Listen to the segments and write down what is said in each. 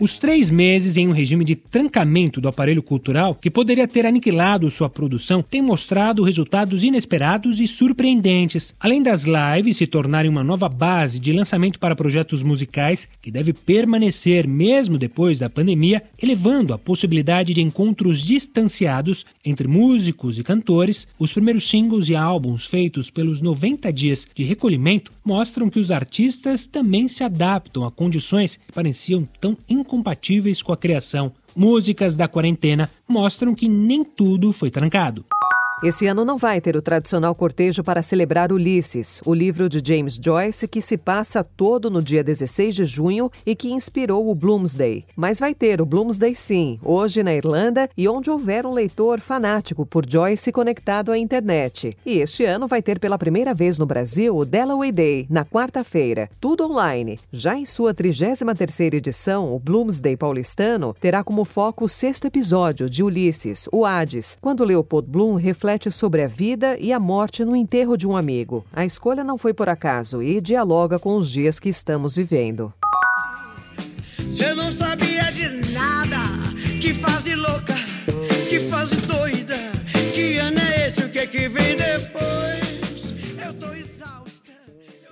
Os três meses em um regime de trancamento do aparelho cultural, que poderia ter aniquilado sua produção, têm mostrado resultados inesperados e surpreendentes. Além das lives se tornarem uma nova base de lançamento para projetos musicais, que deve permanecer mesmo depois da pandemia, elevando a possibilidade de encontros distanciados entre músicos e cantores, os primeiros singles e álbuns feitos pelos 90 dias de recolhimento mostram que os artistas também se adaptam a condições que pareciam tão incompatíveis incompatíveis com a criação. Músicas da quarentena mostram que nem tudo foi trancado. Esse ano não vai ter o tradicional cortejo para celebrar Ulisses, o livro de James Joyce que se passa todo no dia 16 de junho e que inspirou o Bloomsday. Mas vai ter o Bloomsday sim, hoje na Irlanda e onde houver um leitor fanático por Joyce conectado à internet. E este ano vai ter pela primeira vez no Brasil o Dalloway Day, na quarta-feira, tudo online. Já em sua 33ª edição, o Bloomsday paulistano terá como foco o sexto episódio de Ulisses, o Hades, quando Leopold Bloom reflete reflete sobre a vida e a morte no enterro de um amigo. A escolha não foi por acaso e dialoga com os dias que estamos vivendo. Você não sabia de nada, que fase louca, que fase doida, que ano é esse, o que, é que vem depois? Eu tô exausta.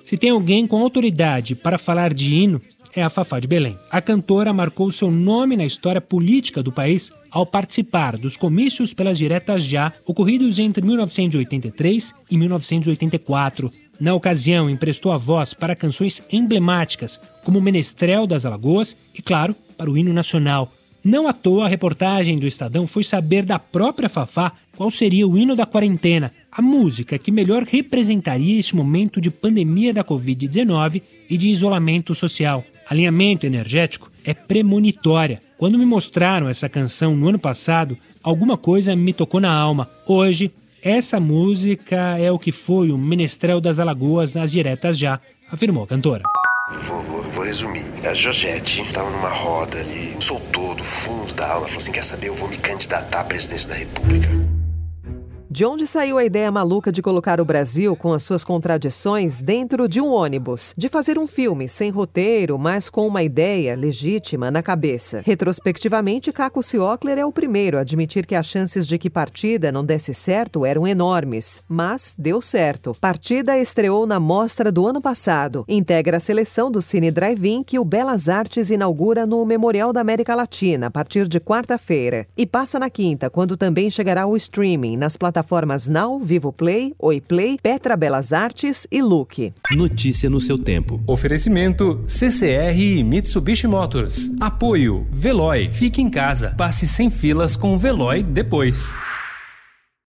Se tem alguém com autoridade para falar de hino, é a Fafá de Belém. A cantora marcou seu nome na história política do país ao participar dos comícios pelas diretas já ocorridos entre 1983 e 1984. Na ocasião, emprestou a voz para canções emblemáticas, como Menestrel das Alagoas e, claro, para o hino nacional. Não à toa, a reportagem do Estadão foi saber da própria Fafá qual seria o hino da quarentena, a música que melhor representaria esse momento de pandemia da Covid-19 e de isolamento social. Alinhamento energético é premonitória. Quando me mostraram essa canção no ano passado, alguma coisa me tocou na alma. Hoje, essa música é o que foi o Menestrel das Alagoas nas diretas já, afirmou a cantora. Vou, vou, vou, resumir. A Jojete estava numa roda ali, soltou do fundo da alma, falou assim: quer saber, eu vou me candidatar à presidência da República. De onde saiu a ideia maluca de colocar o Brasil, com as suas contradições, dentro de um ônibus? De fazer um filme sem roteiro, mas com uma ideia legítima na cabeça? Retrospectivamente, Caco Ciocler é o primeiro a admitir que as chances de que Partida não desse certo eram enormes. Mas deu certo. Partida estreou na mostra do ano passado. Integra a seleção do Cine Drive-In que o Belas Artes inaugura no Memorial da América Latina a partir de quarta-feira. E passa na quinta, quando também chegará o streaming nas plataformas plataformas Now, Vivo Play, Oi Play, Petra Belas Artes e Look. Notícia no seu tempo. Oferecimento CCR e Mitsubishi Motors. Apoio Veloy. Fique em casa. Passe sem filas com o Veloy depois.